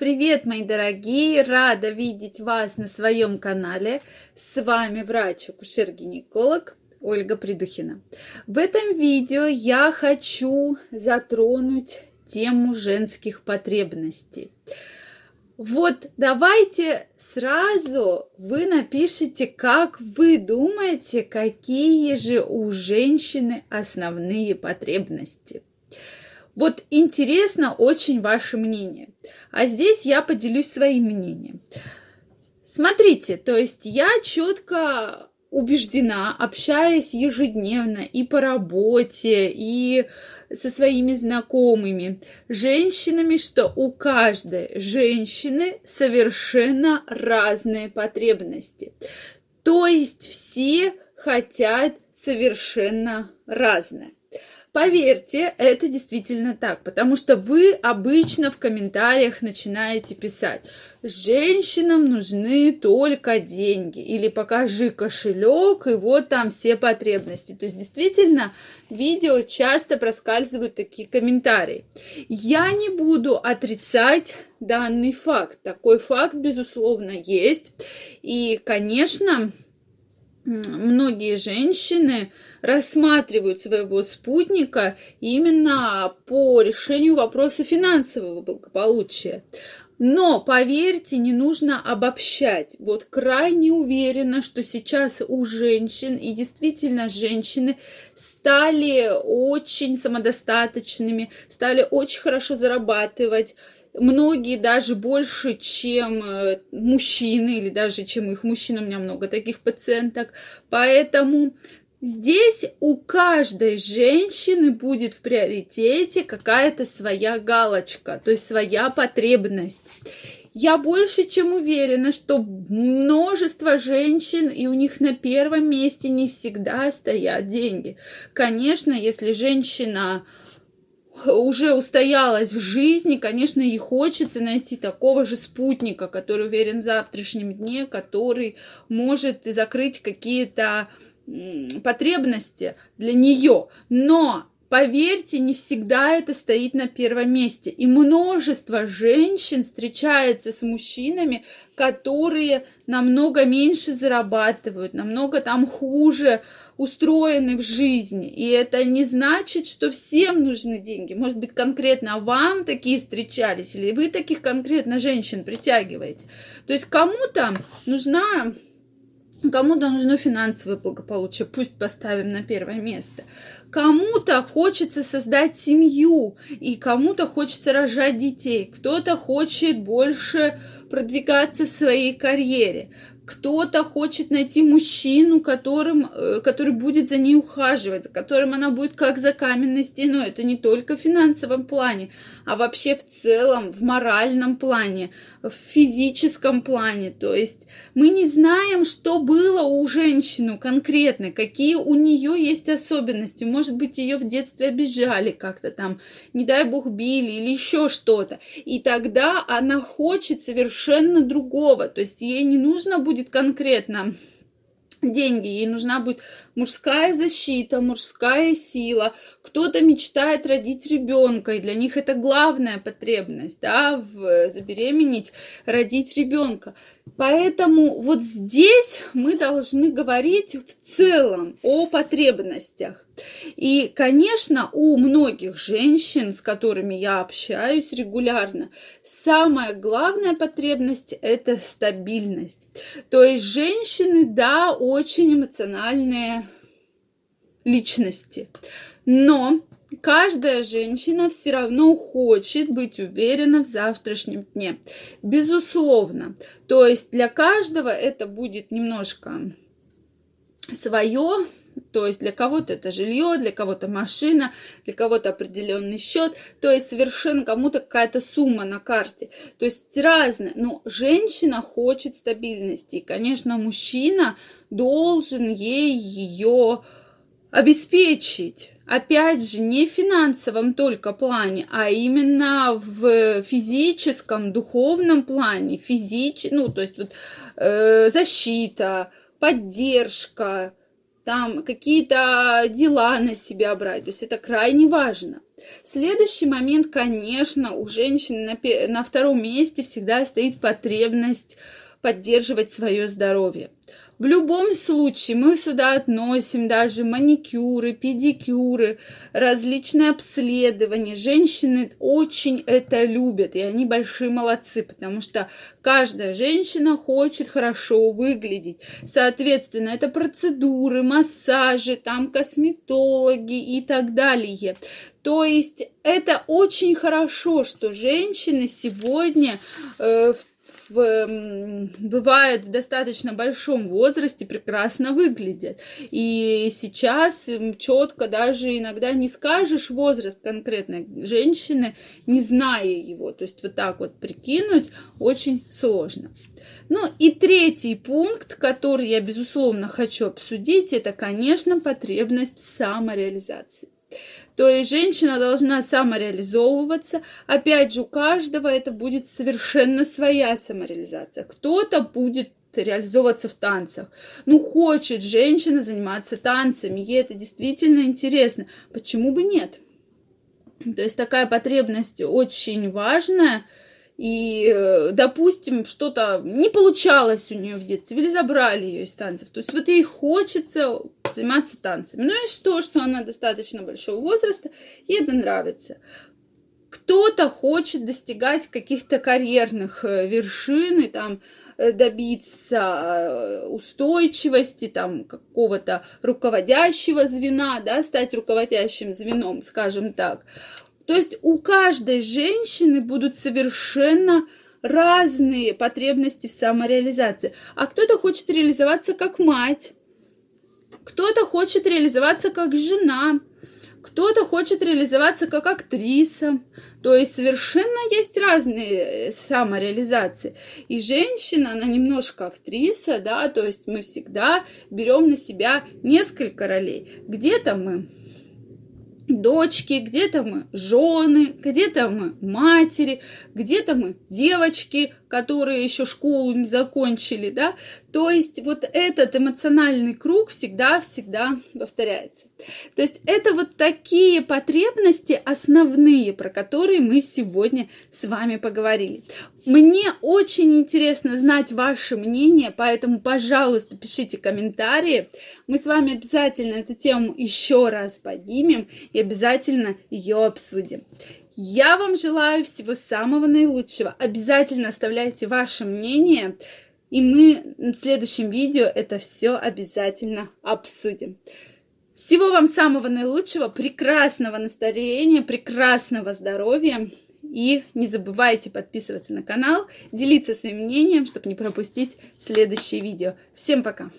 Привет, мои дорогие! Рада видеть вас на своем канале. С вами врач-акушер-гинеколог Ольга Придухина. В этом видео я хочу затронуть тему женских потребностей. Вот давайте сразу вы напишите, как вы думаете, какие же у женщины основные потребности. Вот интересно очень ваше мнение. А здесь я поделюсь своим мнением. Смотрите, то есть я четко убеждена, общаясь ежедневно и по работе, и со своими знакомыми женщинами, что у каждой женщины совершенно разные потребности. То есть все хотят совершенно разное. Поверьте, это действительно так, потому что вы обычно в комментариях начинаете писать, женщинам нужны только деньги, или покажи кошелек, и вот там все потребности. То есть действительно в видео часто проскальзывают такие комментарии. Я не буду отрицать данный факт. Такой факт, безусловно, есть. И, конечно, многие женщины рассматривают своего спутника именно по решению вопроса финансового благополучия. Но, поверьте, не нужно обобщать. Вот крайне уверена, что сейчас у женщин, и действительно женщины стали очень самодостаточными, стали очень хорошо зарабатывать, многие даже больше, чем э, мужчины, или даже чем их мужчины, у меня много таких пациенток. Поэтому здесь у каждой женщины будет в приоритете какая-то своя галочка, то есть своя потребность. Я больше чем уверена, что множество женщин, и у них на первом месте не всегда стоят деньги. Конечно, если женщина уже устоялась в жизни, конечно, ей хочется найти такого же спутника, который уверен в завтрашнем дне, который может закрыть какие-то потребности для нее. Но Поверьте, не всегда это стоит на первом месте. И множество женщин встречается с мужчинами, которые намного меньше зарабатывают, намного там хуже устроены в жизни. И это не значит, что всем нужны деньги. Может быть, конкретно вам такие встречались, или вы таких конкретно женщин притягиваете. То есть кому-то нужна Кому-то нужно финансовое благополучие, пусть поставим на первое место. Кому-то хочется создать семью, и кому-то хочется рожать детей. Кто-то хочет больше продвигаться в своей карьере кто-то хочет найти мужчину, которым, э, который будет за ней ухаживать, за которым она будет как за каменной стеной. Это не только в финансовом плане, а вообще в целом, в моральном плане, в физическом плане. То есть мы не знаем, что было у женщины конкретно, какие у нее есть особенности. Может быть, ее в детстве обижали как-то там, не дай бог били или еще что-то. И тогда она хочет совершенно другого. То есть ей не нужно будет будет конкретно деньги, ей нужна будет мужская защита, мужская сила. Кто-то мечтает родить ребенка, и для них это главная потребность, да, в, забеременеть, родить ребенка. Поэтому вот здесь мы должны говорить в целом о потребностях. И, конечно, у многих женщин, с которыми я общаюсь регулярно, самая главная потребность – это стабильность. То есть женщины, да, очень эмоциональные личности, но каждая женщина все равно хочет быть уверена в завтрашнем дне. Безусловно. То есть для каждого это будет немножко свое, то есть для кого-то это жилье, для кого-то машина, для кого-то определенный счет, то есть совершенно кому-то какая-то сумма на карте. То есть разное. Но женщина хочет стабильности. И, конечно, мужчина должен ей ее обеспечить. Опять же, не в финансовом только плане, а именно в физическом, духовном плане, физич... ну, то есть вот, э, защита, поддержка, там какие-то дела на себя брать. То есть это крайне важно. Следующий момент, конечно, у женщины на, на втором месте всегда стоит потребность поддерживать свое здоровье. В любом случае мы сюда относим даже маникюры, педикюры, различные обследования. Женщины очень это любят, и они большие молодцы, потому что каждая женщина хочет хорошо выглядеть. Соответственно, это процедуры, массажи, там косметологи и так далее. То есть это очень хорошо, что женщины сегодня э, в в, бывает в достаточно большом возрасте прекрасно выглядят. И сейчас четко даже иногда не скажешь возраст конкретной женщины, не зная его. То есть вот так вот прикинуть очень сложно. Ну и третий пункт, который я, безусловно, хочу обсудить, это, конечно, потребность в самореализации. То есть женщина должна самореализовываться. Опять же, у каждого это будет совершенно своя самореализация. Кто-то будет реализовываться в танцах. Ну, хочет женщина заниматься танцами, ей это действительно интересно. Почему бы нет? То есть такая потребность очень важная – и, э, допустим, что-то не получалось у нее в детстве, или забрали ее из танцев. То есть вот ей хочется заниматься танцами. Ну и что, что она достаточно большого возраста, ей это нравится. Кто-то хочет достигать каких-то карьерных э, вершин и там э, добиться устойчивости, там, какого-то руководящего звена, да, стать руководящим звеном, скажем так. То есть у каждой женщины будут совершенно разные потребности в самореализации. А кто-то хочет реализоваться как мать, кто-то хочет реализоваться как жена, кто-то хочет реализоваться как актриса. То есть совершенно есть разные самореализации. И женщина, она немножко актриса, да, то есть мы всегда берем на себя несколько ролей. Где-то мы дочки, где-то мы жены, где-то мы матери, где-то мы девочки, которые еще школу не закончили, да, то есть вот этот эмоциональный круг всегда-всегда повторяется. То есть это вот такие потребности основные, про которые мы сегодня с вами поговорили. Мне очень интересно знать ваше мнение, поэтому, пожалуйста, пишите комментарии. Мы с вами обязательно эту тему еще раз поднимем и обязательно ее обсудим. Я вам желаю всего самого наилучшего. Обязательно оставляйте ваше мнение, и мы в следующем видео это все обязательно обсудим. Всего вам самого наилучшего, прекрасного настроения, прекрасного здоровья. И не забывайте подписываться на канал, делиться своим мнением, чтобы не пропустить следующие видео. Всем пока!